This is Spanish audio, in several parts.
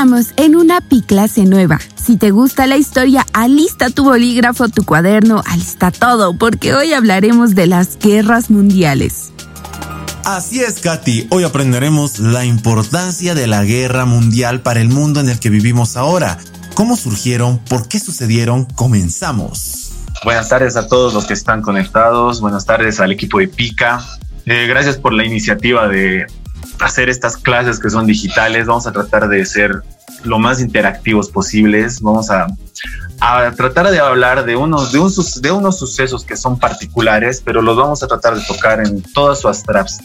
Estamos en una P-clase nueva. Si te gusta la historia, alista tu bolígrafo, tu cuaderno, alista todo, porque hoy hablaremos de las guerras mundiales. Así es, Katy. Hoy aprenderemos la importancia de la guerra mundial para el mundo en el que vivimos ahora. ¿Cómo surgieron? ¿Por qué sucedieron? Comenzamos. Buenas tardes a todos los que están conectados. Buenas tardes al equipo de Pica. Eh, gracias por la iniciativa de hacer estas clases que son digitales. Vamos a tratar de ser lo más interactivos posibles. Vamos a, a tratar de hablar de unos, de, un, de unos sucesos que son particulares, pero los vamos a tratar de tocar en toda su,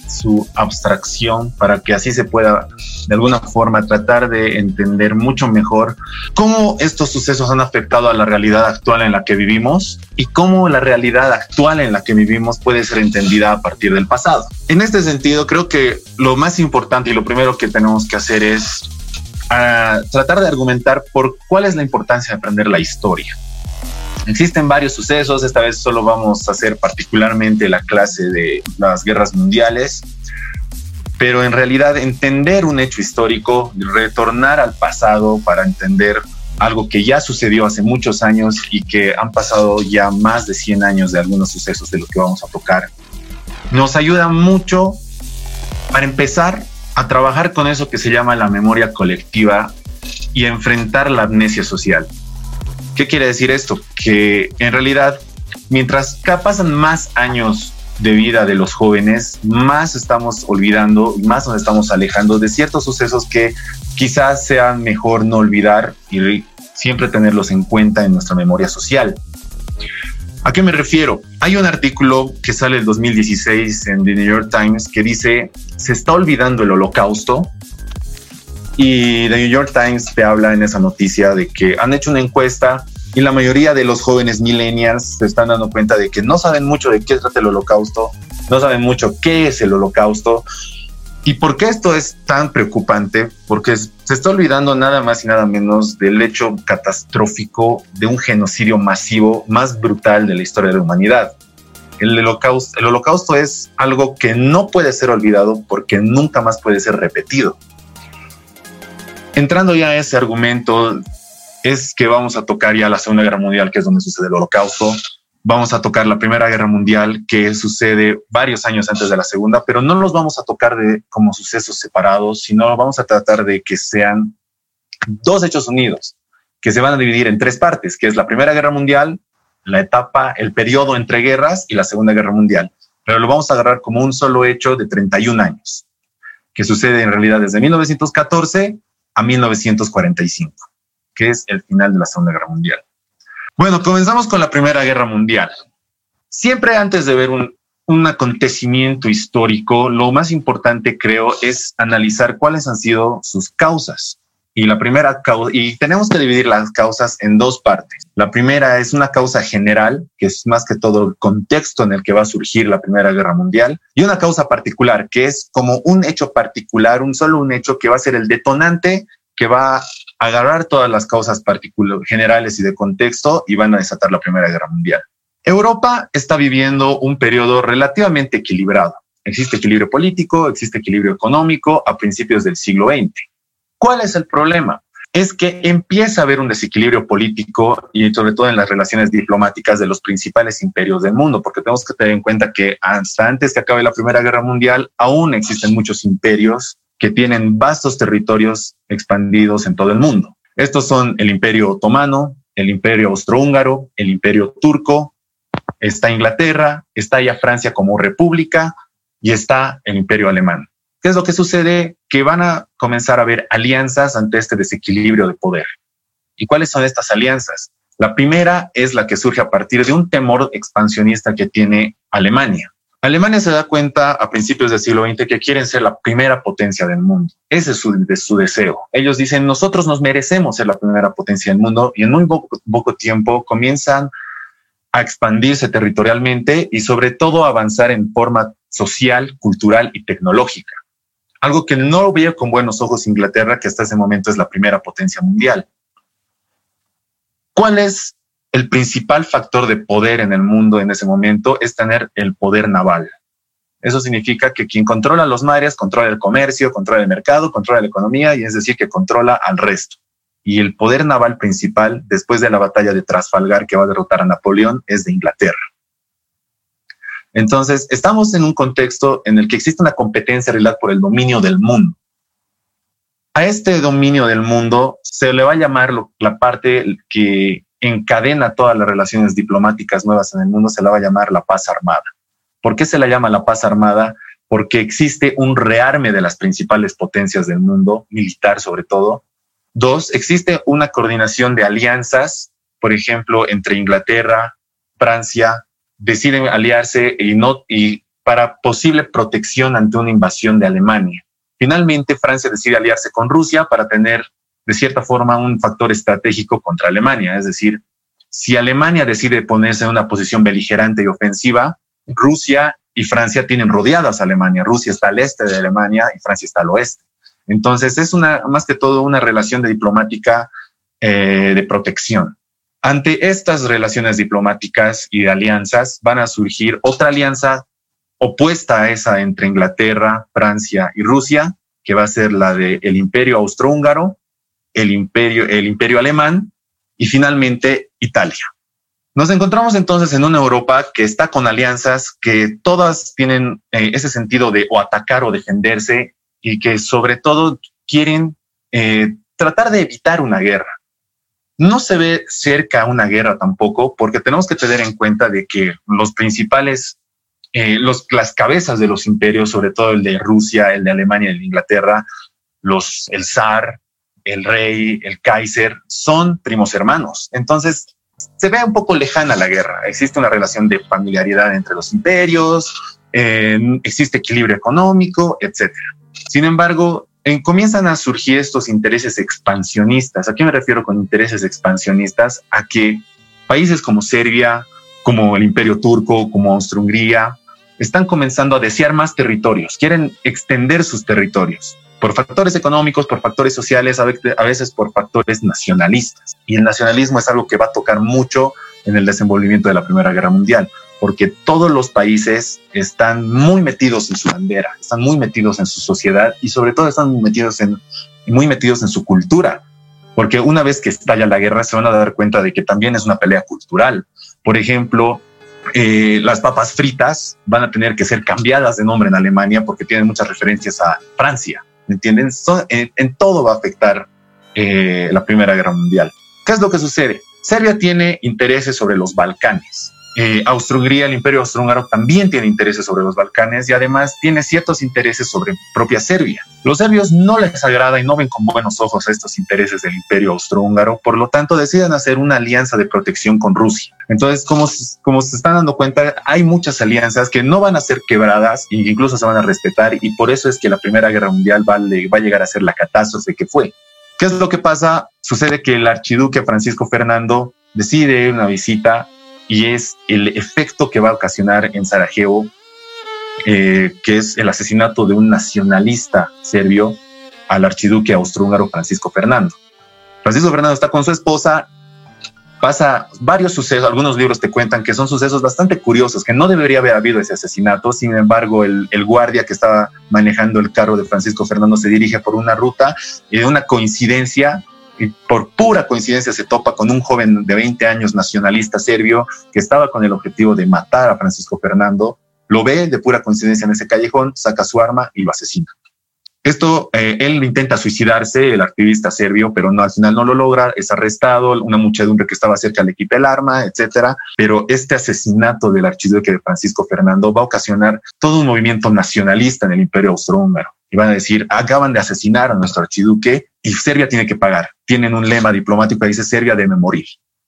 su abstracción para que así se pueda de alguna forma tratar de entender mucho mejor cómo estos sucesos han afectado a la realidad actual en la que vivimos y cómo la realidad actual en la que vivimos puede ser entendida a partir del pasado. En este sentido, creo que lo más importante y lo primero que tenemos que hacer es a tratar de argumentar por cuál es la importancia de aprender la historia. Existen varios sucesos, esta vez solo vamos a hacer particularmente la clase de las guerras mundiales, pero en realidad entender un hecho histórico, retornar al pasado para entender algo que ya sucedió hace muchos años y que han pasado ya más de 100 años de algunos sucesos de lo que vamos a tocar, nos ayuda mucho para empezar a trabajar con eso que se llama la memoria colectiva y enfrentar la amnesia social. ¿Qué quiere decir esto? Que en realidad, mientras pasan más años de vida de los jóvenes, más estamos olvidando más nos estamos alejando de ciertos sucesos que quizás sean mejor no olvidar y siempre tenerlos en cuenta en nuestra memoria social. ¿A qué me refiero? Hay un artículo que sale el 2016 en The New York Times que dice, se está olvidando el holocausto. Y The New York Times te habla en esa noticia de que han hecho una encuesta y la mayoría de los jóvenes millennials se están dando cuenta de que no saben mucho de qué trata el holocausto, no saben mucho qué es el holocausto ¿Y por qué esto es tan preocupante? Porque se está olvidando nada más y nada menos del hecho catastrófico de un genocidio masivo más brutal de la historia de la humanidad. El holocausto, el holocausto es algo que no puede ser olvidado porque nunca más puede ser repetido. Entrando ya a ese argumento, es que vamos a tocar ya la Segunda Guerra Mundial, que es donde sucede el holocausto, vamos a tocar la Primera Guerra Mundial, que sucede varios años antes de la Segunda, pero no los vamos a tocar de, como sucesos separados, sino vamos a tratar de que sean dos hechos unidos, que se van a dividir en tres partes, que es la Primera Guerra Mundial, la etapa, el periodo entre guerras y la Segunda Guerra Mundial. Pero lo vamos a agarrar como un solo hecho de 31 años, que sucede en realidad desde 1914 a 1945, que es el final de la Segunda Guerra Mundial. Bueno, comenzamos con la Primera Guerra Mundial. Siempre antes de ver un, acontecimiento histórico, lo más importante creo es analizar cuáles han sido sus causas. Y la primera causa, y tenemos que dividir las causas en dos partes. La primera es una causa general, que es más que todo el contexto en el que va a surgir la Primera Guerra Mundial, y una causa particular, que es como un hecho particular, un solo un hecho que va a ser el detonante que va agarrar todas las causas particulares, generales y de contexto y van a desatar la Primera Guerra Mundial. Europa está viviendo un periodo relativamente equilibrado. Existe equilibrio político, existe equilibrio económico a principios del siglo XX. ¿Cuál es el problema? Es que empieza a haber un desequilibrio político y sobre todo en las relaciones diplomáticas de los principales imperios del mundo, porque tenemos que tener en cuenta que hasta antes que acabe la Primera Guerra Mundial aún existen muchos imperios que tienen vastos territorios expandidos en todo el mundo. Estos son el Imperio Otomano, el Imperio Austrohúngaro, el Imperio Turco, está Inglaterra, está ya Francia como república y está el Imperio Alemán. ¿Qué es lo que sucede? Que van a comenzar a haber alianzas ante este desequilibrio de poder. ¿Y cuáles son estas alianzas? La primera es la que surge a partir de un temor expansionista que tiene Alemania. Alemania se da cuenta a principios del siglo XX que quieren ser la primera potencia del mundo. Ese es su, deseo. Ellos dicen, nosotros nos merecemos ser la primera potencia del mundo y en muy poco, tiempo comienzan a expandirse territorialmente y sobre todo avanzar en forma social, cultural y tecnológica. Algo que no veía con buenos ojos Inglaterra, que hasta ese momento es la primera potencia mundial. ¿Cuál es el principal factor de poder en el mundo en ese momento es tener el poder naval. Eso significa que quien controla los mares controla el comercio, controla el mercado, controla la economía y es decir, que controla al resto. Y el poder naval principal, después de la batalla de Trafalgar que va a derrotar a Napoleón, es de Inglaterra. Entonces, estamos en un contexto en el que existe una competencia realidad por el dominio del mundo. A este dominio del mundo se le va a llamar la parte que encadena todas las relaciones diplomáticas nuevas en el mundo, se la va a llamar la paz armada. ¿Por qué se la llama la paz armada? Porque existe un rearme de las principales potencias del mundo, militar sobre todo. Dos, existe una coordinación de alianzas, por ejemplo, entre Inglaterra, Francia, deciden aliarse y, no, y para posible protección ante una invasión de Alemania. Finalmente, Francia decide aliarse con Rusia para tener, de cierta forma, un factor estratégico contra Alemania. Es decir, si Alemania decide ponerse en una posición beligerante y ofensiva, Rusia y Francia tienen rodeadas a Alemania. Rusia está al este de Alemania y Francia está al oeste. Entonces, es una, más que todo una relación de diplomática eh, de protección. Ante estas relaciones diplomáticas y de alianzas van a surgir otra alianza opuesta a esa entre Inglaterra, Francia y Rusia, que va a ser la del el imperio austrohúngaro, el imperio, el imperio alemán y finalmente Italia. Nos encontramos entonces en una Europa que está con alianzas que todas tienen eh, ese sentido de o atacar o defenderse y que sobre todo quieren eh, tratar de evitar una guerra. No se ve cerca una guerra tampoco, porque tenemos que tener en cuenta de que los principales, eh, los, las cabezas de los imperios, sobre todo el de Rusia, el de Alemania, el de Inglaterra, los, el zar, el rey, el kaiser, son primos hermanos. Entonces, se ve un poco lejana la guerra. Existe una relación de familiaridad entre los imperios, eh, existe equilibrio económico, etcétera. Sin embargo, comienzan a surgir estos intereses expansionistas. ¿A qué me refiero con intereses expansionistas? A que países como Serbia, como el Imperio Turco, como Austria-Hungría, están comenzando a desear más territorios, quieren extender sus territorios por factores económicos, por factores sociales, a veces por factores nacionalistas. Y el nacionalismo es algo que va a tocar mucho en el desenvolvimiento de la Primera Guerra Mundial porque todos los países están muy metidos en su bandera, están muy metidos en su sociedad y sobre todo están muy metidos en, muy metidos en su cultura, porque una vez que estalla la guerra se van a dar cuenta de que también es una pelea cultural. Por ejemplo, eh, las papas fritas van a tener que ser cambiadas de nombre en Alemania porque tienen muchas referencias a Francia, ¿me entienden? en, todo va a afectar eh, la Primera Guerra Mundial. ¿Qué es lo que sucede? Serbia tiene intereses sobre los Balcanes eh, Austro-Hungría, el imperio austrohúngaro también tiene intereses sobre los Balcanes y además tiene ciertos intereses sobre propia Serbia. Los serbios no les agrada y no ven con buenos ojos estos intereses del imperio austrohúngaro, por lo tanto deciden hacer una alianza de protección con Rusia. Entonces, como, se están dando cuenta, hay muchas alianzas que no van a ser quebradas e incluso se van a respetar y por eso es que la Primera Guerra Mundial va, a llegar a ser la catástrofe que fue. ¿Qué es lo que pasa? Sucede que el archiduque Francisco Fernando decide una visita y es el efecto que va a ocasionar en Sarajevo, eh, que es el asesinato de un nacionalista serbio al archiduque austrohúngaro Francisco Fernando. Francisco Fernando está con su esposa, pasa varios sucesos, algunos libros te cuentan que son sucesos bastante curiosos, que no debería haber habido ese asesinato, sin embargo el, el guardia que estaba manejando el carro de Francisco Fernando se dirige por una ruta y de una coincidencia y por pura coincidencia se topa con un joven de 20 años nacionalista serbio que estaba con el objetivo de matar a Francisco Fernando, lo ve de pura coincidencia en ese callejón, saca su arma y lo asesina. Esto, eh, él intenta suicidarse, el activista serbio, pero no, al final no lo logra, es arrestado, una muchedumbre que estaba cerca le quita el arma, etcétera. Pero este asesinato del archiduque de Francisco Fernando va a ocasionar todo un movimiento nacionalista en el imperio austrohúngaro. Y van a decir, acaban de asesinar a nuestro archiduque y Serbia tiene que pagar. Tienen un lema diplomático que dice Serbia debe morir.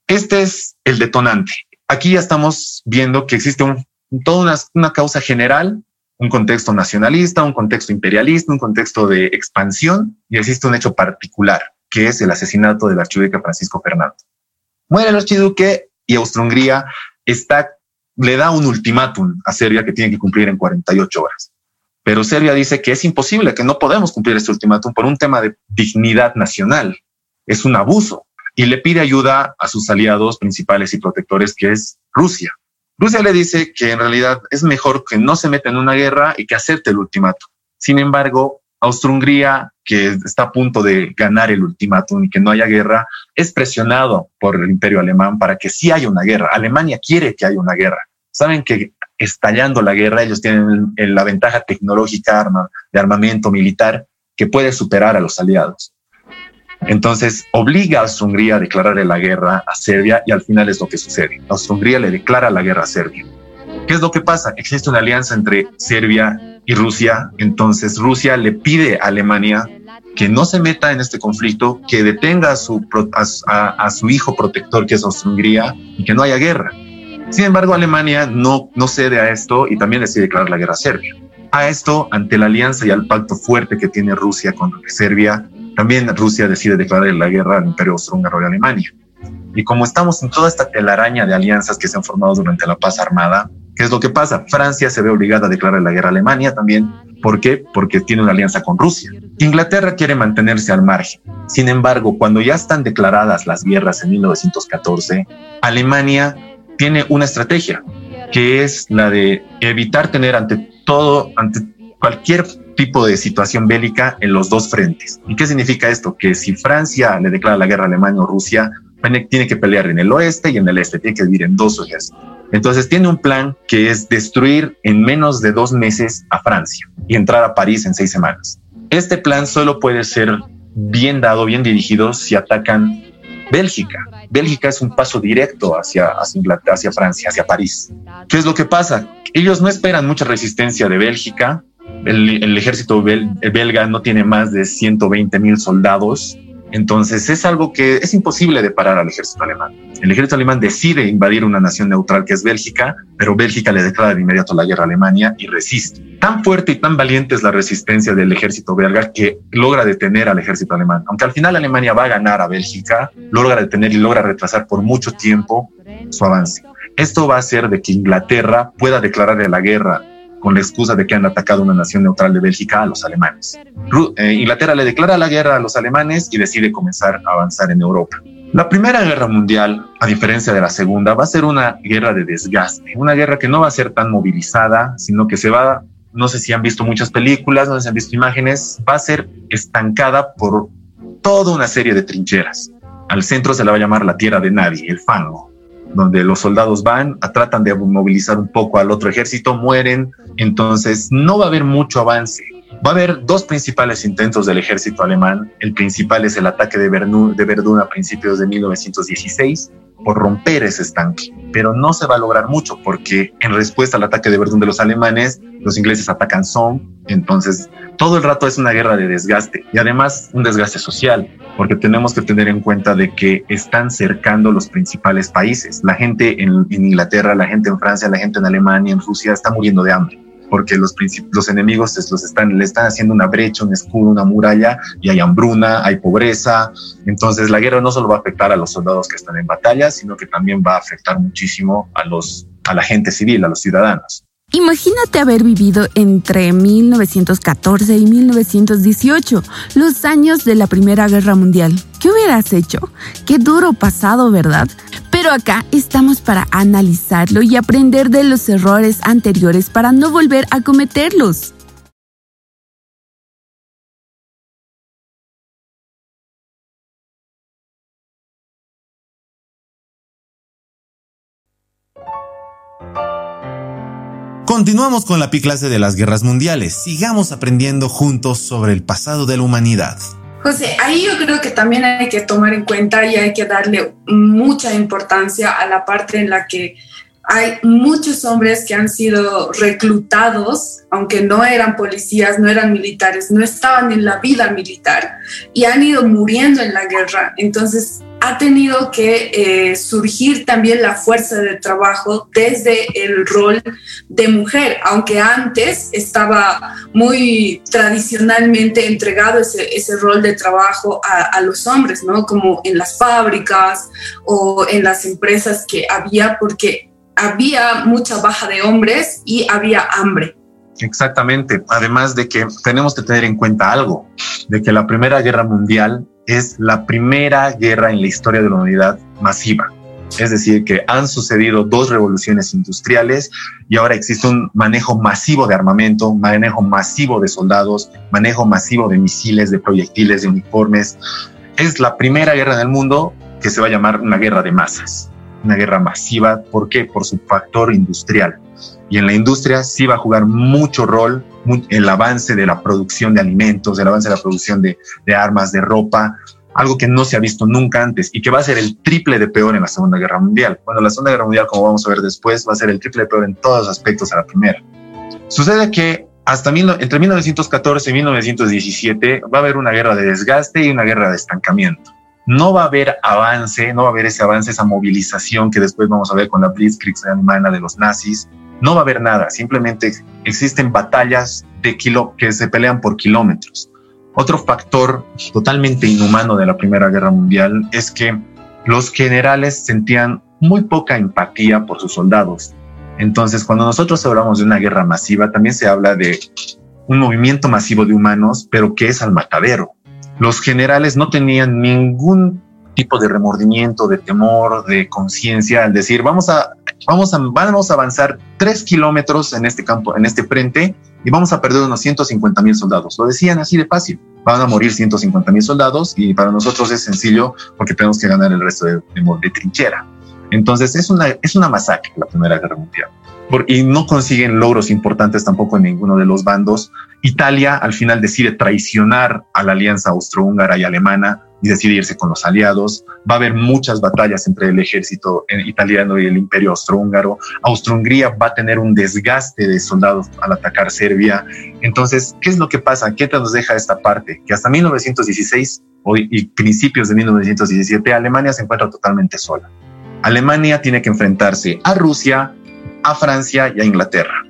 Este es el detonante. Aquí ya estamos viendo que existe un, toda una, una causa general, un contexto nacionalista, un contexto imperialista, un contexto de expansión y existe un hecho particular, que es el asesinato del archiduque Francisco Fernando. Muere el archiduque y Austria-Hungría está, le da un ultimátum a Serbia que tiene que cumplir en 48 horas. Pero Serbia dice que es imposible, que no podemos cumplir este ultimátum por un tema de dignidad nacional. Es un abuso. Y le pide ayuda a sus aliados principales y protectores, que es Rusia. Rusia le dice que en realidad es mejor que no se meta en una guerra y que acepte el ultimato. Sin embargo, Austria-Hungría, que está a punto de ganar el ultimátum y que no haya guerra, es presionado por el imperio alemán para que sí haya una guerra. Alemania quiere que haya una guerra. Saben que estallando la guerra, ellos tienen la ventaja tecnológica de armamento militar que puede superar a los aliados. Entonces obliga a Austria-Hungría a declararle la guerra a Serbia y al final es lo que sucede. Austria-Hungría le declara la guerra a Serbia. ¿Qué es lo que pasa? Existe una alianza entre Serbia y Rusia. Entonces Rusia le pide a Alemania que no se meta en este conflicto, que detenga a su, a, su hijo protector, que es Austria-Hungría, y que no haya guerra. Sin embargo, Alemania no, no cede a esto y también decide declarar la guerra a Serbia. A esto, ante la alianza y al pacto fuerte que tiene Rusia con Serbia, también Rusia decide declarar la guerra al Imperio Austrohúngaro de Alemania. Y como estamos en toda esta telaraña de alianzas que se han formado durante la paz armada, ¿Qué es lo que pasa? Francia se ve obligada a declarar la guerra a Alemania también. ¿Por qué? Porque tiene una alianza con Rusia. Inglaterra quiere mantenerse al margen. Sin embargo, cuando ya están declaradas las guerras en 1914, Alemania tiene una estrategia que es la de evitar tener ante todo, ante cualquier tipo de situación bélica en los dos frentes. ¿Y qué significa esto? Que si Francia le declara la guerra a Alemania o Rusia, tiene que pelear en el oeste y en el este, tiene que dividir en dos ejércitos. Entonces tiene un plan que es destruir en menos de dos meses a Francia y entrar a París en seis semanas. Este plan solo puede ser bien dado, bien dirigido si atacan Bélgica. Bélgica es un paso directo hacia, hacia, hacia Francia, hacia París. ¿Qué es lo que pasa? Ellos no esperan mucha resistencia de Bélgica. El ejército belga no tiene más de 120 mil soldados entonces es algo que es imposible de parar al ejército alemán. El ejército alemán decide invadir una nación neutral que es Bélgica, pero Bélgica le declara de inmediato la guerra a Alemania y resiste. Tan fuerte y tan valiente es la resistencia del ejército belga que logra detener al ejército alemán. Aunque al final Alemania va a ganar a Bélgica, logra detener y logra retrasar por mucho tiempo su avance. Esto va a hacer de que Inglaterra pueda declararle la guerra con la excusa de que han atacado una nación neutral de Bélgica a los alemanes. Eh, Inglaterra le declara la guerra a los alemanes y decide comenzar a avanzar en Europa. La Primera Guerra Mundial, a diferencia de la Segunda, va a ser una guerra de desgaste, una guerra que no va a ser tan movilizada, sino que se va, no sé si han visto muchas películas, no sé si han visto imágenes, va a ser estancada por toda una serie de trincheras. Al centro se la va a llamar la tierra de nadie, el fango donde los soldados van, tratan de movilizar un poco al otro ejército, mueren, entonces no va a haber mucho avance. Va a haber dos principales intentos del ejército alemán. El principal es el ataque de, Verdun a principios de 1916 por romper ese estanque, pero no se va a lograr mucho porque en respuesta al ataque de Verdun de los alemanes, los ingleses atacan Somme, entonces todo el rato es una guerra de desgaste y además un desgaste social, porque tenemos que tener en cuenta de que están cercando los principales países. La gente en, Inglaterra, la gente en Francia, la gente en Alemania, en Rusia está muriendo de hambre porque los, los enemigos los están, le están haciendo una brecha, un escudo, una muralla, y hay hambruna, hay pobreza. Entonces la guerra no solo va a afectar a los soldados que están en batalla, sino que también va a afectar muchísimo a, los, a la gente civil, a los ciudadanos. Imagínate haber vivido entre 1914 y 1918, los años de la Primera Guerra Mundial. ¿Qué hubieras hecho? Qué duro pasado, ¿verdad? Pero acá estamos para analizarlo y aprender de los errores anteriores para no volver a cometerlos. Continuamos con la P-clase de las guerras mundiales. Sigamos aprendiendo juntos sobre el pasado de la humanidad. José, ahí yo creo que también hay que tomar en cuenta y hay que darle mucha importancia a la parte en la que hay muchos hombres que han sido reclutados, aunque no eran policías, no eran militares, no estaban en la vida militar y han ido muriendo en la guerra. Entonces, ha tenido que eh, surgir también la fuerza de trabajo desde el rol de mujer, aunque antes estaba muy tradicionalmente entregado ese, ese rol de trabajo a, a, los hombres, ¿no? Como en las fábricas o en las empresas que había, porque había mucha baja de hombres y había hambre. Exactamente. Además de que tenemos que tener en cuenta algo, de que la Primera Guerra Mundial es la primera guerra en la historia de la humanidad masiva. Es decir, que han sucedido dos revoluciones industriales y ahora existe un manejo masivo de armamento, manejo masivo de soldados, manejo masivo de misiles, de proyectiles, de uniformes. Es la primera guerra en el mundo que se va a llamar una guerra de masas, una guerra masiva. ¿Por qué? Por su factor industrial. Y en la industria sí va a jugar mucho rol el avance de la producción de alimentos, el avance de la producción de, de armas, de ropa, algo que no se ha visto nunca antes y que va a ser el triple de peor en la Segunda Guerra Mundial. Bueno, la Segunda Guerra Mundial, como vamos a ver después, va a ser el triple de peor en todos los aspectos a la primera. Sucede que hasta mil, entre 1914 y 1917 va a haber una guerra de desgaste y una guerra de estancamiento. No va a haber avance, no va a haber ese avance, esa movilización que después vamos a ver con la Blitzkrieg alemana de los nazis. No va a haber nada, simplemente existen batallas de kilo, que se pelean por kilómetros otro factor totalmente inhumano de la Primera Guerra Mundial es que los generales sentían muy poca empatía por sus soldados. Entonces, cuando nosotros hablamos de una guerra masiva, también se habla de un movimiento masivo de humanos, pero que es al matadero. Los generales no tenían ningún tipo de remordimiento, de temor, de conciencia al decir, vamos a, vamos a, vamos a avanzar tres kilómetros en este campo, en este frente, y vamos a perder unos 150 mil soldados. Lo decían así de fácil. Van a morir 150 mil soldados y para nosotros es sencillo porque tenemos que ganar el resto de, de, trinchera. Entonces es una, es una masacre la Primera Guerra Mundial. y no consiguen logros importantes tampoco en ninguno de los bandos. Italia al final decide traicionar a la alianza austrohúngara y alemana y decide irse con los aliados. Va a haber muchas batallas entre el ejército italiano y el imperio austrohúngaro. Austro-Hungría va a tener un desgaste de soldados al atacar Serbia. Entonces, ¿qué es lo que pasa? ¿Qué te nos deja esta parte? Que hasta 1916 y principios de 1917 Alemania se encuentra totalmente sola. Alemania tiene que enfrentarse a Rusia, a Francia y a Inglaterra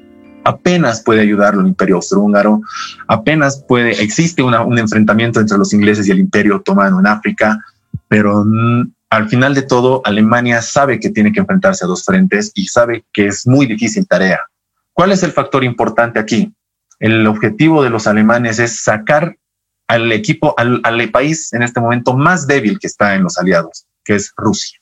apenas puede ayudarlo el imperio austrohúngaro, apenas puede, existe un enfrentamiento entre los ingleses y el imperio otomano en África, pero al final de todo, Alemania sabe que tiene que enfrentarse a dos frentes y sabe que es muy difícil tarea. ¿Cuál es el factor importante aquí? El objetivo de los alemanes es sacar al equipo, al, al país en este momento más débil que está en los aliados, que es Rusia.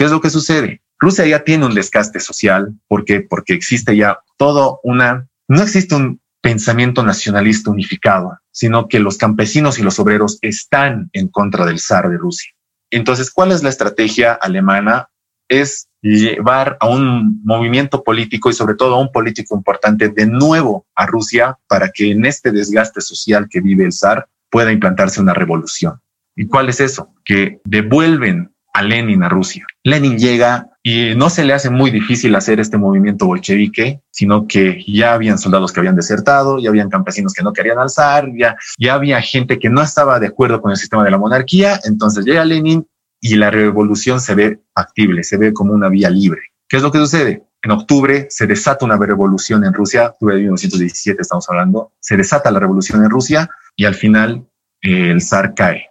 ¿Qué es lo que sucede? Rusia ya tiene un desgaste social. ¿Por qué? Porque existe ya todo una, no existe un pensamiento nacionalista unificado, sino que los campesinos y los obreros están en contra del zar de Rusia. Entonces, ¿cuál es la estrategia alemana? Es llevar a un movimiento político y sobre todo a un político importante de nuevo a Rusia para que en este desgaste social que vive el zar pueda implantarse una revolución. ¿Y cuál es eso? Que devuelven a Lenin a Rusia. Lenin llega y no se le hace muy difícil hacer este movimiento bolchevique, sino que ya habían soldados que habían desertado, ya habían campesinos que no querían alzar, ya, ya había gente que no estaba de acuerdo con el sistema de la monarquía. Entonces llega Lenin y la revolución se ve factible, se ve como una vía libre. ¿Qué es lo que sucede? En octubre se desata una revolución en Rusia, octubre de 1917 estamos hablando, se desata la revolución en Rusia y al final eh, el zar cae.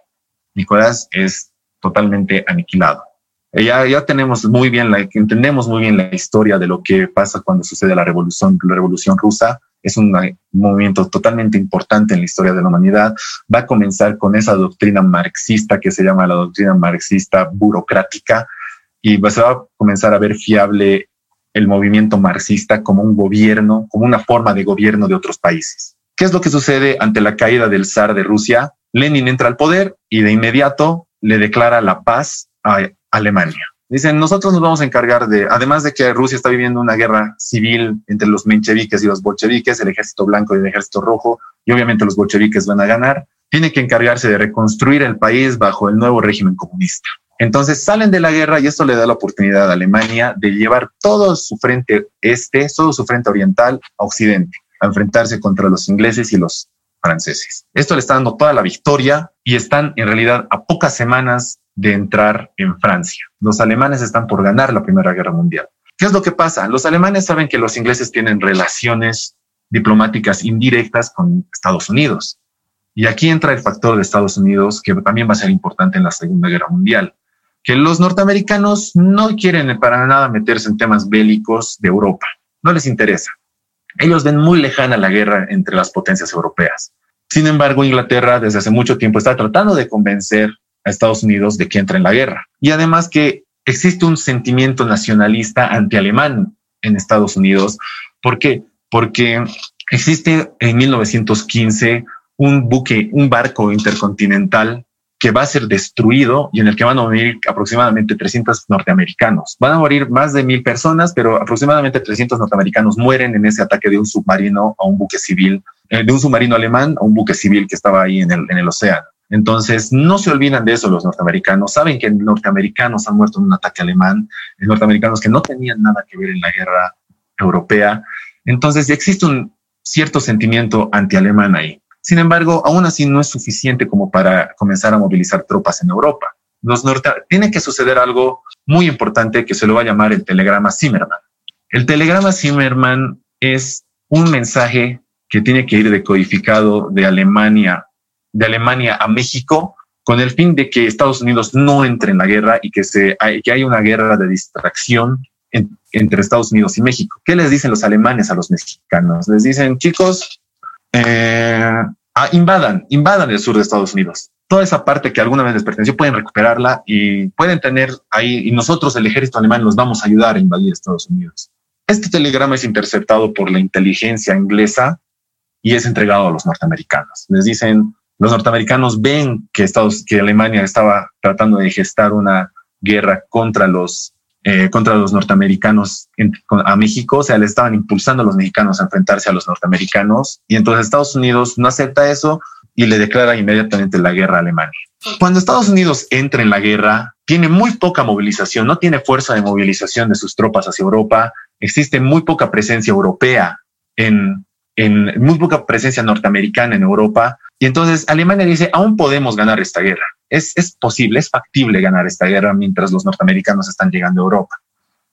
Nicolás es totalmente aniquilado. Eh, ya, ya tenemos muy bien, la, entendemos muy bien la historia de lo que pasa cuando sucede la revolución, la revolución rusa. Es un movimiento totalmente importante en la historia de la humanidad. Va a comenzar con esa doctrina marxista que se llama la doctrina marxista burocrática y se va a comenzar a ver fiable el movimiento marxista como un gobierno, como una forma de gobierno de otros países. ¿Qué es lo que sucede ante la caída del zar de Rusia? Lenin entra al poder y de inmediato le declara la paz a Alemania. Dicen, nosotros nos vamos a encargar de, además de que Rusia está viviendo una guerra civil entre los mencheviques y los bolcheviques, el ejército blanco y el ejército rojo, y obviamente los bolcheviques van a ganar, tiene que encargarse de reconstruir el país bajo el nuevo régimen comunista. Entonces salen de la guerra y esto le da la oportunidad a Alemania de llevar todo su frente este, todo su frente oriental a Occidente, a enfrentarse contra los ingleses y los franceses. Esto le está dando toda la victoria y están en realidad a pocas semanas de entrar en Francia. Los alemanes están por ganar la Primera Guerra Mundial. ¿Qué es lo que pasa? Los alemanes saben que los ingleses tienen relaciones diplomáticas indirectas con Estados Unidos. Y aquí entra el factor de Estados Unidos, que también va a ser importante en la Segunda Guerra Mundial, que los norteamericanos no quieren para nada meterse en temas bélicos de Europa, no les interesa ellos ven muy lejana la guerra entre las potencias europeas. Sin embargo, Inglaterra desde hace mucho tiempo está tratando de convencer a Estados Unidos de que entre en la guerra. Y además que existe un sentimiento nacionalista anti-alemán en Estados Unidos. ¿Por qué? Porque existe en 1915 un buque, un barco intercontinental que va a ser destruido y en el que van a morir aproximadamente 300 norteamericanos. Van a morir más de mil personas, pero aproximadamente 300 norteamericanos mueren en ese ataque de un submarino a un buque civil, eh, de un submarino alemán a un buque civil que estaba ahí en el, en el océano. Entonces, no se olvidan de eso los norteamericanos. Saben que norteamericanos han muerto en un ataque alemán, norteamericanos que no tenían nada que ver en la guerra europea. Entonces, existe un cierto sentimiento anti-alemán ahí. Sin embargo, aún así no es suficiente como para comenzar a movilizar tropas en Europa. Norte tiene que suceder algo muy importante que se lo va a llamar el telegrama Zimmerman. El telegrama Zimmerman es un mensaje que tiene que ir decodificado de Alemania, de Alemania a México con el fin de que Estados Unidos no entre en la guerra y que, haya una guerra de distracción entre Estados Unidos y México. ¿Qué les dicen los alemanes a los mexicanos? Les dicen, chicos, eh, ah, invadan, invadan el sur de Estados Unidos. Toda esa parte que alguna vez les perteneció pueden recuperarla y pueden tener ahí, y nosotros, el ejército alemán, los vamos a ayudar a invadir Estados Unidos. Este telegrama es interceptado por la inteligencia inglesa y es entregado a los norteamericanos. Les dicen, los norteamericanos ven que, Estados, que Alemania estaba tratando de gestar una guerra contra los eh, contra los norteamericanos a México, o sea, le estaban impulsando a los mexicanos a enfrentarse a los norteamericanos y entonces Estados Unidos no acepta eso y le declara inmediatamente la guerra a Alemania. Cuando Estados Unidos entra en la guerra, tiene muy poca movilización, no tiene fuerza de movilización de sus tropas hacia Europa, existe muy poca presencia europea en, en muy poca presencia norteamericana en Europa y entonces Alemania dice, aún podemos ganar esta guerra. Es, posible, es factible ganar esta guerra mientras los norteamericanos están llegando a Europa.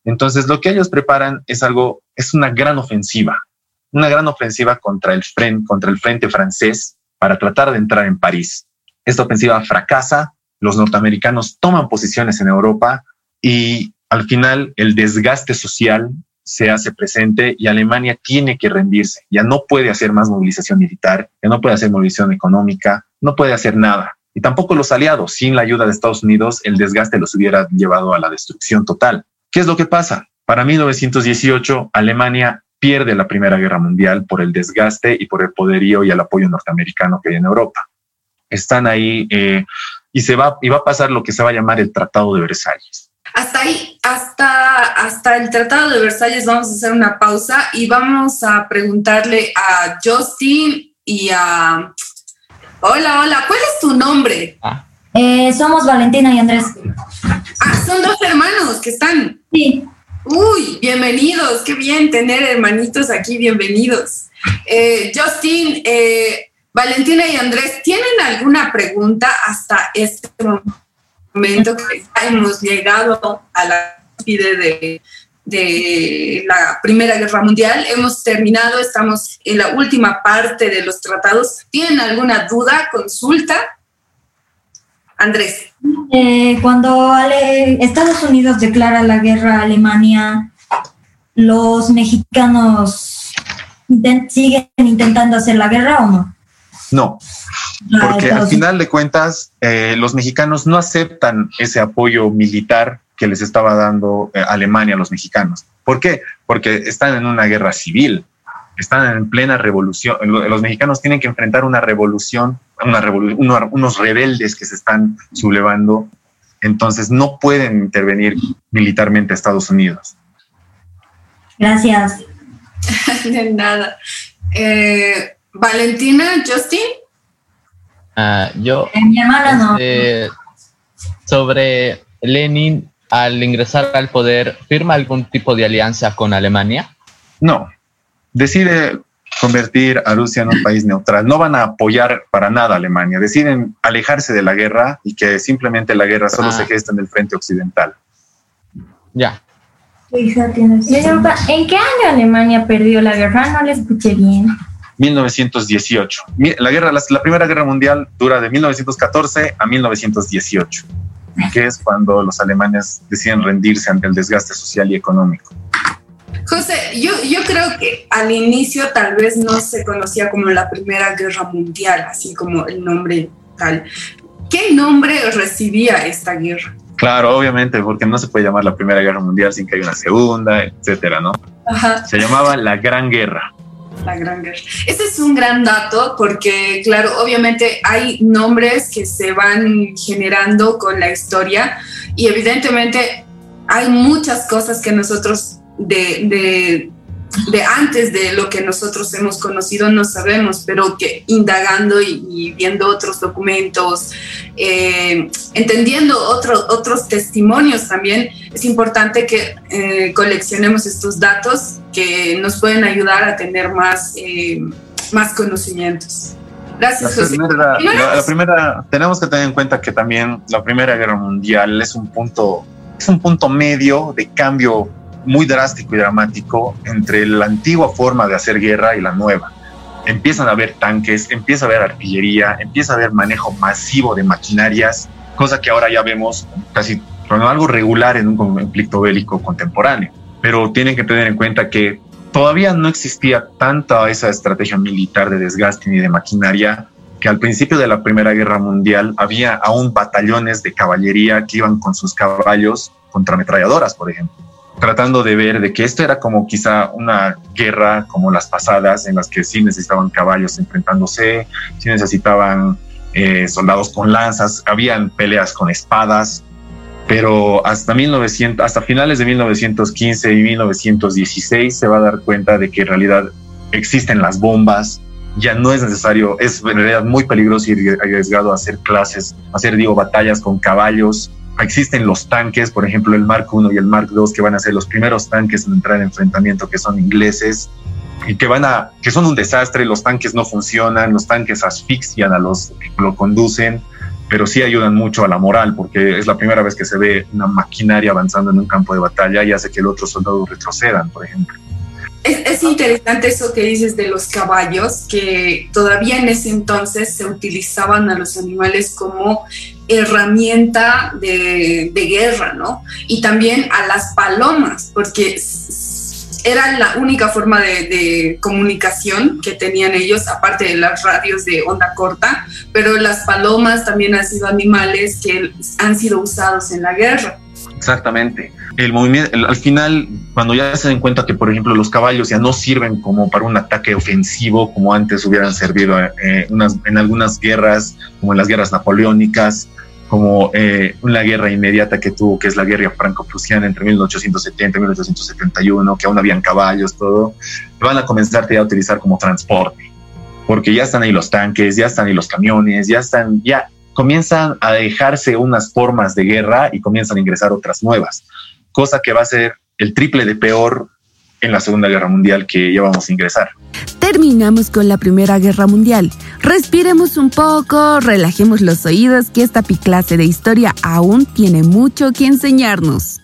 Entonces lo que ellos preparan es algo, es una gran ofensiva, una gran ofensiva contra el, frente, contra el frente francés para tratar de entrar en París. Esta ofensiva fracasa, los norteamericanos toman posiciones en Europa y al final el desgaste social se hace presente y Alemania tiene que rendirse. Ya no puede hacer más movilización militar, ya no puede hacer movilización económica, no puede hacer nada. Y tampoco los aliados, sin la ayuda de Estados Unidos, el desgaste los hubiera llevado a la destrucción total. ¿Qué es lo que pasa? Para 1918, Alemania pierde la Primera Guerra Mundial por el desgaste y por el poderío y el apoyo norteamericano que hay en Europa. Están ahí eh, y se va y va a pasar lo que se va a llamar el Tratado de Versalles hasta ahí, hasta, hasta el Tratado de Versalles vamos a hacer una pausa y vamos a preguntarle a Justin y a... Hola, hola, ¿cuál es tu nombre? Ah. Eh, somos Valentina y Andrés. Ah, son dos hermanos que están. Sí. Uy, bienvenidos, qué bien tener hermanitos aquí, bienvenidos. Eh, Justin, eh, Valentina y Andrés, ¿tienen alguna pregunta hasta este momento? que hemos llegado a la de, de la Primera Guerra Mundial. Hemos terminado, estamos en la última parte de los tratados. ¿Tienen alguna duda, consulta? Andrés. Eh, cuando Estados Unidos declara la guerra a Alemania, ¿los mexicanos siguen intentando hacer la guerra o no? No, porque al final de cuentas eh, los mexicanos no aceptan ese apoyo militar que les estaba dando eh, Alemania a los mexicanos. ¿Por qué? Porque están en una guerra civil, están en plena revolución. Los mexicanos tienen que enfrentar una revolución, una unos rebeldes que se están sublevando. Entonces no pueden intervenir militarmente a Estados Unidos. Gracias. de nada. Eh, Valentina, Justin. Ah, yo. Mi hermana no. Este, sobre Lenin, al ingresar al poder, ¿firma algún tipo de alianza con Alemania? No. Decide convertir a Rusia en un país neutral. No van a apoyar para nada a Alemania. Deciden alejarse de la guerra y que simplemente la guerra solo se ah. gesta en el frente occidental. Ya. ¿En qué año Alemania perdió la guerra? No le escuché bien. 1918. La, guerra, la, Primera Guerra Mundial dura de 1914 a 1918, que es cuando los alemanes deciden rendirse ante el desgaste social y económico. José, yo, yo creo que al inicio tal vez no se conocía como la Primera Guerra Mundial, así como el nombre tal. ¿Qué nombre recibía esta guerra? Claro, obviamente, porque no se puede llamar la Primera Guerra Mundial sin que haya una segunda, etcétera, ¿no? Ajá. Se llamaba la Gran Guerra. La Gran Guerra. Ese es un gran dato porque, claro, obviamente hay nombres que se van generando con la historia y evidentemente hay muchas cosas que nosotros de, de de antes de lo que nosotros hemos conocido no sabemos, pero que indagando y, viendo otros documentos, eh, entendiendo otros testimonios también, es importante que eh, coleccionemos estos datos que nos pueden ayudar a tener más, eh, más conocimientos. Gracias, la primera, la, primera, tenemos que tener en cuenta que también la Primera Guerra Mundial es un punto, es un punto medio de cambio muy drástico y dramático entre la antigua forma de hacer guerra y la nueva. Empiezan a haber tanques, empieza a haber artillería, empieza a haber manejo masivo de maquinarias, cosa que ahora ya vemos casi como algo regular en un conflicto bélico contemporáneo. Pero tienen que tener en cuenta que todavía no existía tanta esa estrategia militar de desgaste ni de maquinaria que al principio de la Primera Guerra Mundial había aún batallones de caballería que iban con sus caballos contra ametralladoras, por ejemplo tratando de ver de que esto era como quizá una guerra como las pasadas, en las que sí necesitaban caballos enfrentándose, sí necesitaban eh, soldados con lanzas, habían peleas con espadas, pero hasta 1900, hasta finales de 1915 y 1916 se va a dar cuenta de que en realidad existen las bombas, ya no es necesario, es en realidad muy peligroso y arriesgado hacer clases, hacer digo batallas con caballos, existen los tanques, por ejemplo el Mark I y el Mark II, que van a ser los primeros tanques en entrar en enfrentamiento, que son ingleses y que van a, que son un desastre, los tanques no funcionan, los tanques asfixian a los que lo conducen, pero sí ayudan mucho a la moral, porque es la primera vez que se ve una maquinaria avanzando en un campo de batalla y hace que el otro soldado retrocedan, por ejemplo. Es, es, interesante eso que dices de los caballos, que todavía en ese entonces se utilizaban a los animales como herramienta de, guerra, ¿no? Y también a las palomas, porque era la única forma de, comunicación que tenían ellos, aparte de las radios de onda corta, pero las palomas también han sido animales que han sido usados en la guerra. Exactamente. El movimiento, al final, cuando ya se den cuenta que, por ejemplo, los caballos ya no sirven como para un ataque ofensivo como antes hubieran servido eh, en algunas guerras, como en las guerras napoleónicas, como eh, una guerra inmediata que tuvo, que es la guerra franco-prusiana entre 1870 y 1871, que aún habían caballos, todo, van a comenzar a utilizar como transporte, porque ya están ahí los tanques, ya están ahí los camiones, ya están, ya comienzan a dejarse unas formas de guerra y comienzan a ingresar otras nuevas, cosa que va a ser el triple de peor en la Segunda Guerra Mundial que ya vamos a ingresar. Terminamos con la Primera Guerra Mundial. Respiremos un poco, relajemos los oídos que esta piclase de historia aún tiene mucho que enseñarnos.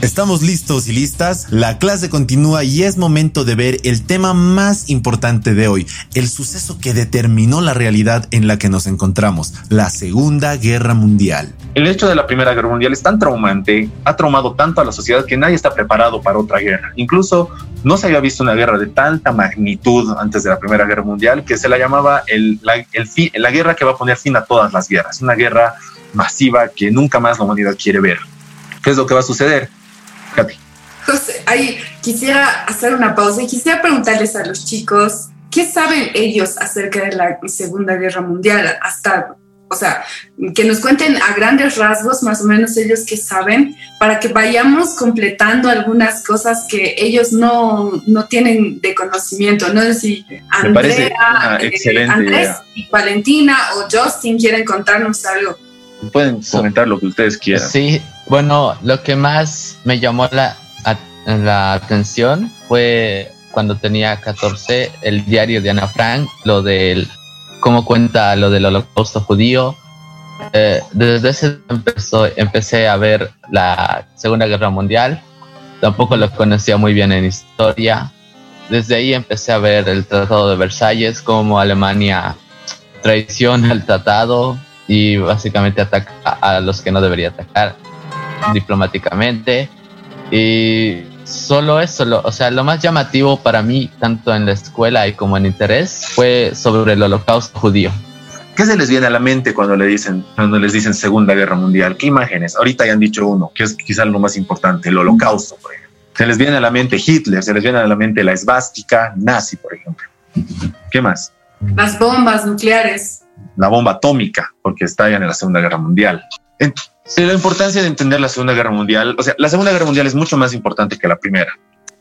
Estamos listos y listas, la clase continúa y es momento de ver el tema más importante de hoy, el suceso que determinó la realidad en la que nos encontramos, la Segunda Guerra Mundial. El hecho de la Primera Guerra Mundial es tan traumante, ha traumado tanto a la sociedad que nadie está preparado para otra guerra. Incluso no se había visto una guerra de tanta magnitud antes de la Primera Guerra Mundial que se la llamaba el, la, la guerra que va a poner fin a todas las guerras, una guerra masiva que nunca más la humanidad quiere ver. ¿Qué es lo que va a suceder? José, ahí quisiera hacer una pausa y quisiera preguntarles a los chicos, ¿qué saben ellos acerca de la Segunda Guerra Mundial? Hasta, o sea, que nos cuenten a grandes rasgos más o menos ellos qué saben, para que vayamos completando algunas cosas que ellos no, no tienen de conocimiento. No sé si Andrea, eh, Andrés y Valentina o Justin quieren contarnos algo. Pueden comentar lo que ustedes quieran. Sí, bueno, lo que más me llamó la, atención fue cuando tenía 14, el diario de Ana Frank, lo del cómo cuenta lo del holocausto judío. Eh, desde ese empezó, empecé a ver la Segunda Guerra Mundial. Tampoco lo conocía muy bien en historia. Desde ahí empecé a ver el Tratado de Versalles, cómo Alemania traiciona el tratado y básicamente ataca a los que no debería atacar diplomáticamente y solo eso, o sea, lo más llamativo para mí, tanto en la escuela y como en interés, fue sobre el holocausto judío. ¿Qué se les viene a la mente cuando le dicen, cuando les dicen Segunda Guerra Mundial? ¿Qué imágenes? Ahorita ya han dicho uno, que es quizás lo más importante, el holocausto, por ejemplo. Se les viene a la mente Hitler, se les viene a la mente la esvástica nazi, por ejemplo. ¿Qué más? Las bombas nucleares. La bomba atómica, porque estallan en la Segunda Guerra Mundial. La importancia de entender la Segunda Guerra Mundial, o sea, la Segunda Guerra Mundial es mucho más importante que la primera,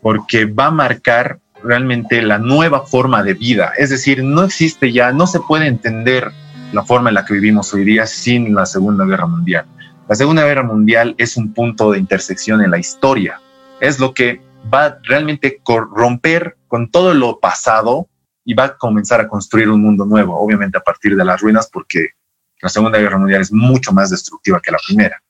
porque va a marcar realmente la nueva forma de vida. Es decir, no existe ya, no se puede entender la forma en la que vivimos hoy día sin la Segunda Guerra Mundial. La Segunda Guerra Mundial es un punto de intersección en la historia. Es lo que va realmente romper con todo lo pasado y va a comenzar a construir un mundo nuevo, obviamente a partir de las ruinas, porque la Segunda Guerra Mundial es mucho más destructiva que la primera.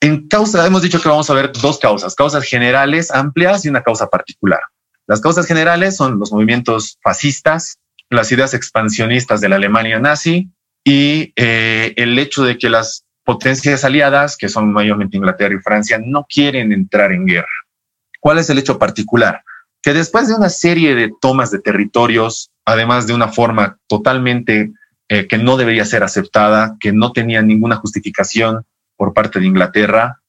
En causa, hemos dicho que vamos a ver dos causas, causas generales amplias y una causa particular. Las causas generales son los movimientos fascistas, las ideas expansionistas de la Alemania nazi y eh, el hecho de que las potencias aliadas, que son mayormente Inglaterra y Francia, no quieren entrar en guerra. ¿Cuál es el hecho particular? Que después de una serie de tomas de territorios, además de una forma totalmente eh, que no debería ser aceptada, que no tenía ninguna justificación por parte de Inglaterra,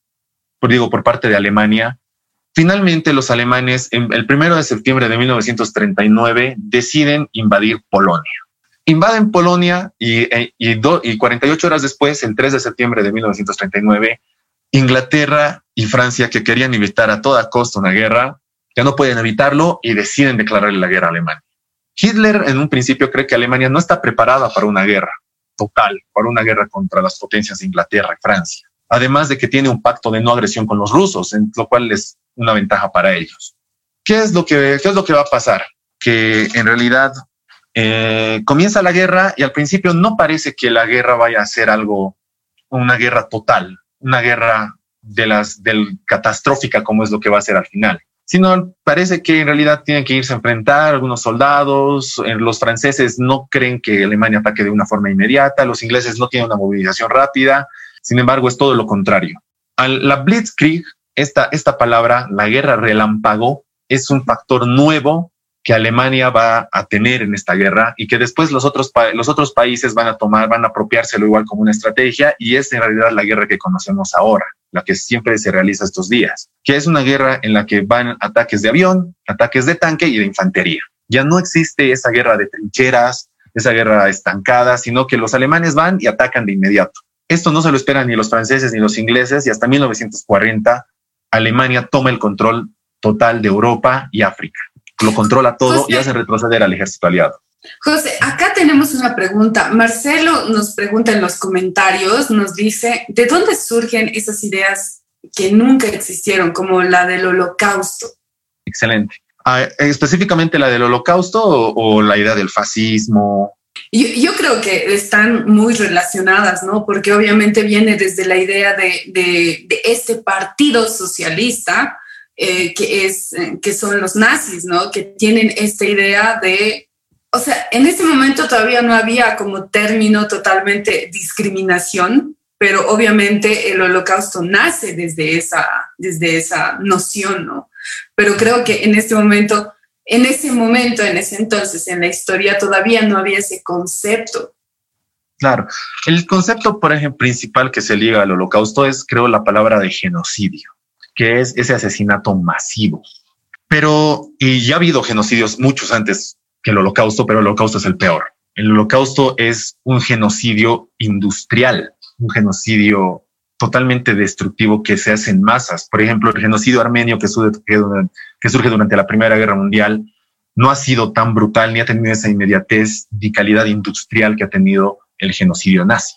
por, digo, por parte de Alemania, Finalmente, los alemanes, el primero de septiembre de 1939, deciden invadir Polonia. Invaden Polonia y, e, y, y 48 horas después, el 3 de septiembre de 1939, Inglaterra y Francia, que querían evitar a toda costa una guerra, ya no pueden evitarlo y deciden declararle la guerra a Alemania. Hitler en un principio cree que Alemania no está preparada para una guerra total, para una guerra contra las potencias de Inglaterra y Francia. Además de que tiene un pacto de no agresión con los rusos, en lo cual les una ventaja para ellos. ¿Qué es lo que, qué es lo que va a pasar? Que en realidad eh, comienza la guerra y al principio no parece que la guerra vaya a ser algo, una guerra total, una guerra de las del catastrófica como es lo que va a ser al final, sino parece que en realidad tienen que irse a enfrentar algunos soldados, eh, los franceses no creen que Alemania ataque de una forma inmediata, los ingleses no tienen una movilización rápida, sin embargo es todo lo contrario. la Blitzkrieg esta, esta palabra, la guerra relámpago, es un factor nuevo que Alemania va a tener en esta guerra y que después los otros, los otros países van a tomar, van a apropiárselo igual como una estrategia y es en realidad la guerra que conocemos ahora, la que siempre se realiza estos días, que es una guerra en la que van ataques de avión, ataques de tanque y de infantería. Ya no existe esa guerra de trincheras, esa guerra estancada, sino que los alemanes van y atacan de inmediato. Esto no se lo esperan ni los franceses ni los ingleses y hasta 1940 Alemania toma el control total de Europa y África. Lo controla todo y hace retroceder al ejército aliado. José, acá tenemos una pregunta. Marcelo nos pregunta en los comentarios, nos dice, ¿de dónde surgen esas ideas que nunca existieron, como la del holocausto? Excelente. Ah, específicamente la del holocausto o la idea del fascismo yo, creo que están muy relacionadas, ¿no? Porque obviamente viene desde la idea de, de, este partido socialista, eh, que, es, que son los nazis, ¿no? Que tienen esta idea de, o sea, en ese momento todavía no había como término totalmente discriminación, pero obviamente el holocausto nace desde esa, desde esa noción, ¿no? Pero creo que en este momento en ese momento, en ese entonces, en la historia, todavía no había ese concepto. Claro, el concepto, por ejemplo, principal que se liga al holocausto es, creo, la palabra de genocidio, que es ese asesinato masivo. Pero, y ya ha habido genocidios muchos antes que el holocausto, pero el holocausto es el peor. El holocausto es un genocidio industrial, un genocidio totalmente destructivo que se hace en masas. Por ejemplo, el genocidio armenio que surge, durante la Primera Guerra Mundial no ha sido tan brutal ni ha tenido esa inmediatez y calidad industrial que ha tenido el genocidio nazi.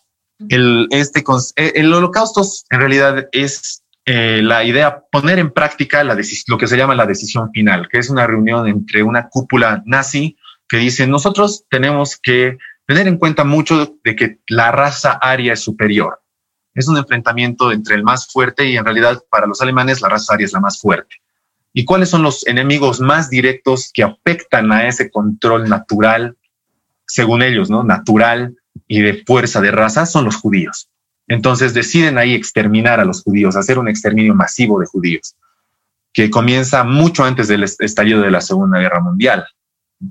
El, este, eh, el holocausto en realidad es eh, la idea poner en práctica la lo que se llama la decisión final, que es una reunión entre una cúpula nazi que dice nosotros tenemos que tener en cuenta mucho de que la raza aria es superior es un enfrentamiento entre el más fuerte y en realidad para los alemanes la raza aria es la más fuerte. ¿Y cuáles son los enemigos más directos que afectan a ese control natural, según ellos, ¿no? Natural y de fuerza de raza son los judíos. Entonces deciden ahí exterminar a los judíos, hacer un exterminio masivo de judíos. que comienza mucho antes del estallido de la Segunda Guerra Mundial.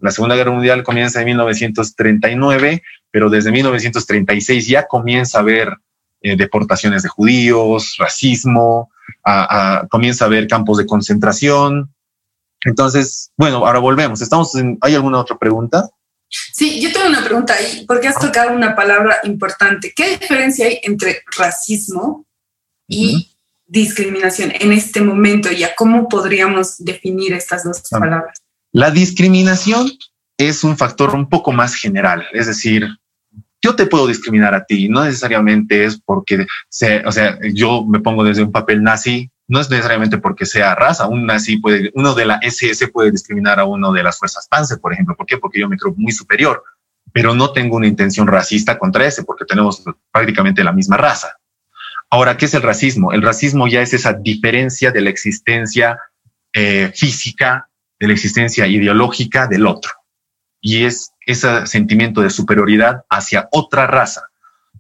La Segunda Guerra Mundial comienza en 1939, pero desde 1936 ya comienza a haber eh, deportaciones de judíos, racismo, comienza a haber campos de concentración. Entonces, bueno, ahora volvemos. Estamos en, ¿Hay alguna otra pregunta? Sí, yo tengo una pregunta ahí, porque has tocado una palabra importante. ¿Qué diferencia hay entre racismo y discriminación en este momento? ¿Ya cómo podríamos definir estas dos ah. palabras? La discriminación es un factor un poco más general, es decir, yo te puedo discriminar a ti, no necesariamente es porque, o sea, yo me pongo desde un papel nazi, no es necesariamente porque sea raza, un nazi puede, uno de la SS puede discriminar a uno de las fuerzas Panzer, por ejemplo, ¿por qué? Porque yo me creo muy superior, pero no tengo una intención racista contra ese, porque tenemos prácticamente la misma raza. Ahora, ¿qué es el racismo? El racismo ya es esa diferencia de la existencia eh, física de la existencia ideológica del otro. Y es ese sentimiento de superioridad hacia otra raza.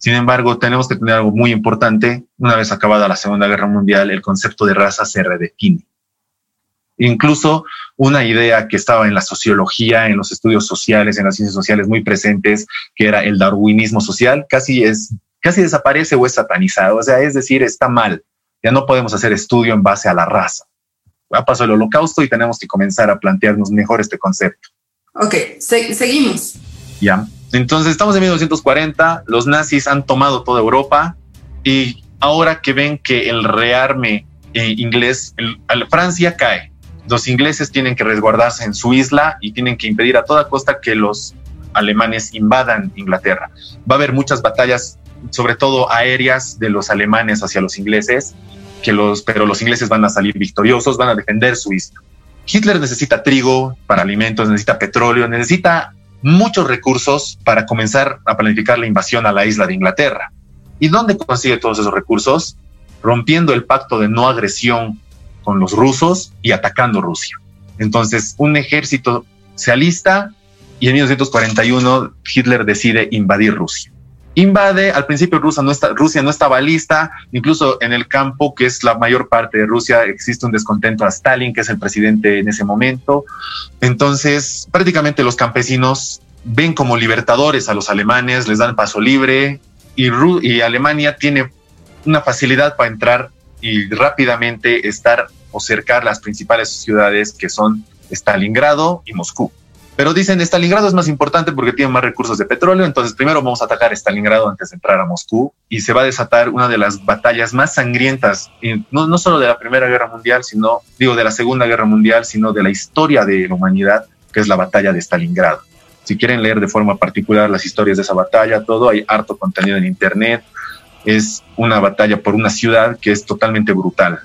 Sin embargo, tenemos que tener algo muy importante. Una vez acabada la Segunda Guerra Mundial, el concepto de raza se redefine. Incluso una idea que estaba en la sociología, en los estudios sociales, en las ciencias sociales muy presentes, que era el darwinismo social, casi es casi desaparece o es satanizado. O sea, es decir, está mal. Ya no podemos hacer estudio en base a la raza ha pasado el holocausto y tenemos que comenzar a plantearnos mejor este concepto. Ok, seguimos. Ya. Entonces estamos en 1940, los nazis han tomado toda Europa y ahora que ven que el rearme eh, inglés, Francia cae, los ingleses tienen que resguardarse en su isla y tienen que impedir a toda costa que los alemanes invadan Inglaterra. Va a haber muchas batallas, sobre todo aéreas, de los alemanes hacia los ingleses que los, pero los ingleses van a salir victoriosos, van a defender su isla. Hitler necesita trigo para alimentos, necesita petróleo, necesita muchos recursos para comenzar a planificar la invasión a la isla de Inglaterra. ¿Y dónde consigue todos esos recursos? Rompiendo el pacto de no agresión con los rusos y atacando Rusia. Entonces, un ejército se alista y en 1941 Hitler decide invadir Rusia invade, al principio Rusia no, está, estaba lista, incluso en el campo, que es la mayor parte de Rusia, existe un descontento a Stalin, que es el presidente en ese momento. Entonces, prácticamente los campesinos ven como libertadores a los alemanes, les dan paso libre y Alemania tiene una facilidad para entrar y rápidamente estar o cercar las principales ciudades que son Stalingrado y Moscú. Pero dicen, Stalingrado es más importante porque tiene más recursos de petróleo, entonces primero vamos a atacar Stalingrado antes de entrar a Moscú y se va a desatar una de las batallas más sangrientas, no, solo de la Primera Guerra Mundial, sino, digo, de la Segunda Guerra Mundial, sino de la historia de la humanidad, que es la batalla de Stalingrado. Si quieren leer de forma particular las historias de esa batalla, todo, hay harto contenido en Internet. Es una batalla por una ciudad que es totalmente brutal.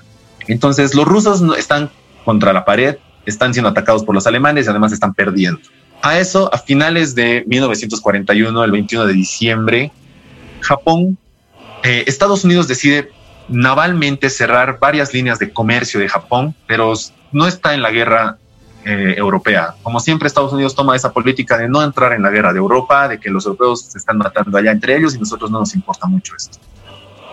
Entonces los rusos están contra la pared, están siendo atacados por los alemanes y además están perdiendo. A eso, a finales de 1941, el 21 de diciembre, Japón, eh, Estados Unidos decide navalmente cerrar varias líneas de comercio de Japón, pero no está en la guerra eh, europea. Como siempre, Estados Unidos toma esa política de no entrar en la guerra de Europa, de que los europeos se están matando allá entre ellos y nosotros no nos importa mucho esto.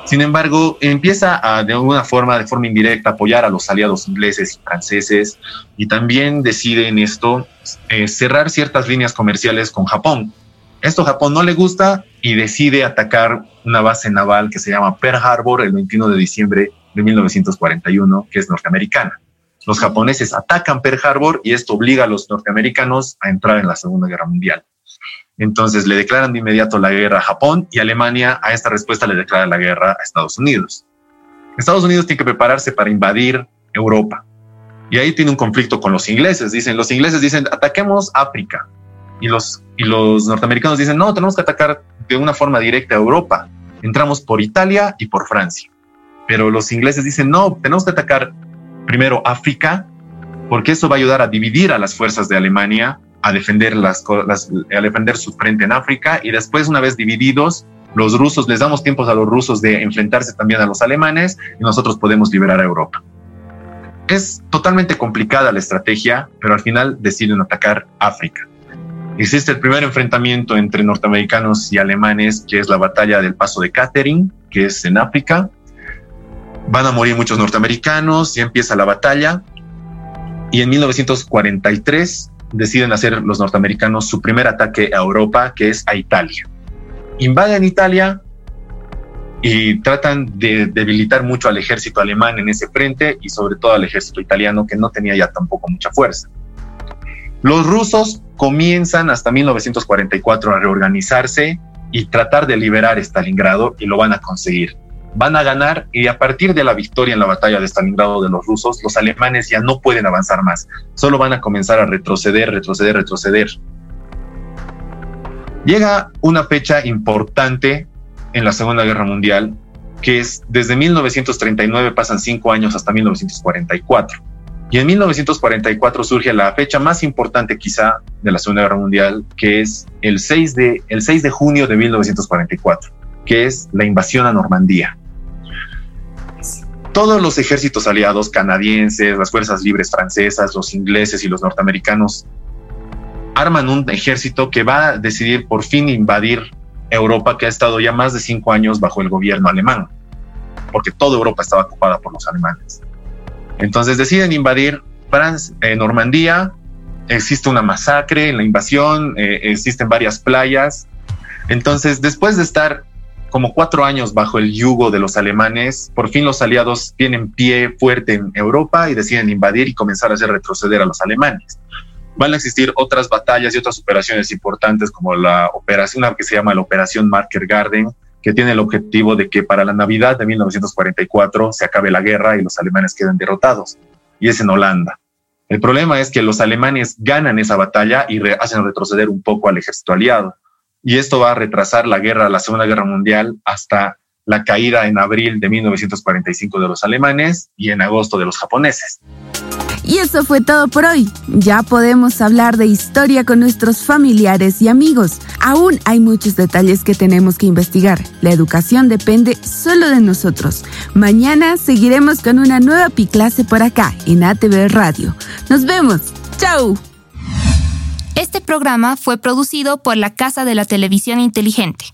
Sin embargo, empieza a, de alguna forma, de forma indirecta, apoyar a los aliados ingleses y franceses y también decide en esto eh, cerrar ciertas líneas comerciales con Japón. Esto Japón no le gusta y decide atacar una base naval que se llama Pearl Harbor el 21 de diciembre de 1941, que es norteamericana. Los japoneses atacan Pearl Harbor y esto obliga a los norteamericanos a entrar en la Segunda Guerra Mundial. Entonces le declaran de inmediato la guerra a Japón y Alemania a esta respuesta le declara la guerra a Estados Unidos. Estados Unidos tiene que prepararse para invadir Europa. Y ahí tiene un conflicto con los ingleses. Dicen, los ingleses dicen, ataquemos África. Y los, y los norteamericanos dicen, no, tenemos que atacar de una forma directa a Europa. Entramos por Italia y por Francia. Pero los ingleses dicen, no, tenemos que atacar primero África, porque eso va a ayudar a dividir a las fuerzas de Alemania a defender, las, a defender su frente en África y después, una vez divididos, los rusos, les damos tiempos a los rusos de enfrentarse también a los alemanes y nosotros podemos liberar a Europa. Es totalmente complicada la estrategia, pero al final deciden atacar África. Existe el primer enfrentamiento entre norteamericanos y alemanes, que es la batalla del Paso de Catherine, que es en África. Van a morir muchos norteamericanos y empieza la batalla Y en 1943 deciden hacer los norteamericanos su primer ataque a Europa, que es a Italia. Invaden Italia y tratan de debilitar mucho al ejército alemán en ese frente y sobre todo al ejército italiano, que no tenía ya tampoco mucha fuerza. Los rusos comienzan hasta 1944 a reorganizarse y tratar de liberar Stalingrado y lo van a conseguir. Van a ganar y a partir de la victoria en la batalla de Stalingrado de los rusos, los alemanes ya no pueden avanzar más, solo van a comenzar a retroceder, retroceder, retroceder. Llega una fecha importante en la Segunda Guerra Mundial, que es desde 1939 pasan cinco años hasta 1944 y en 1944 surge la fecha más importante quizá de la Segunda Guerra Mundial, que es el 6 de, el 6 de junio de 1944, que es la invasión a Normandía. Todos los ejércitos aliados canadienses, las fuerzas libres francesas, los ingleses y los norteamericanos arman un ejército que va a decidir por fin invadir Europa, que ha estado ya más de cinco años bajo el gobierno alemán, porque toda Europa estaba ocupada por los alemanes. Entonces deciden invadir Francia, eh, Normandía, existe una masacre en la invasión, eh, existen varias playas. Entonces, después de estar como cuatro años bajo el yugo de los alemanes, por fin los aliados tienen pie fuerte en Europa y deciden invadir y comenzar a hacer retroceder a los alemanes. Van a existir otras batallas y otras operaciones importantes como la operación que se llama la Operación Marker Garden, que tiene el objetivo de que para la Navidad de 1944 se acabe la guerra y los alemanes queden derrotados. Y es en Holanda. El problema es que los alemanes ganan esa batalla y hacen retroceder un poco al ejército aliado. Y esto va a retrasar la guerra, la Segunda Guerra Mundial, hasta la caída en abril de 1945 de los alemanes y en agosto de los japoneses. Y eso fue todo por hoy. Ya podemos hablar de historia con nuestros familiares y amigos. Aún hay muchos detalles que tenemos que investigar. La educación depende solo de nosotros. Mañana seguiremos con una nueva Piclase por acá en ATV Radio. Nos vemos. ¡Chao! Este programa fue producido por la Casa de la Televisión Inteligente.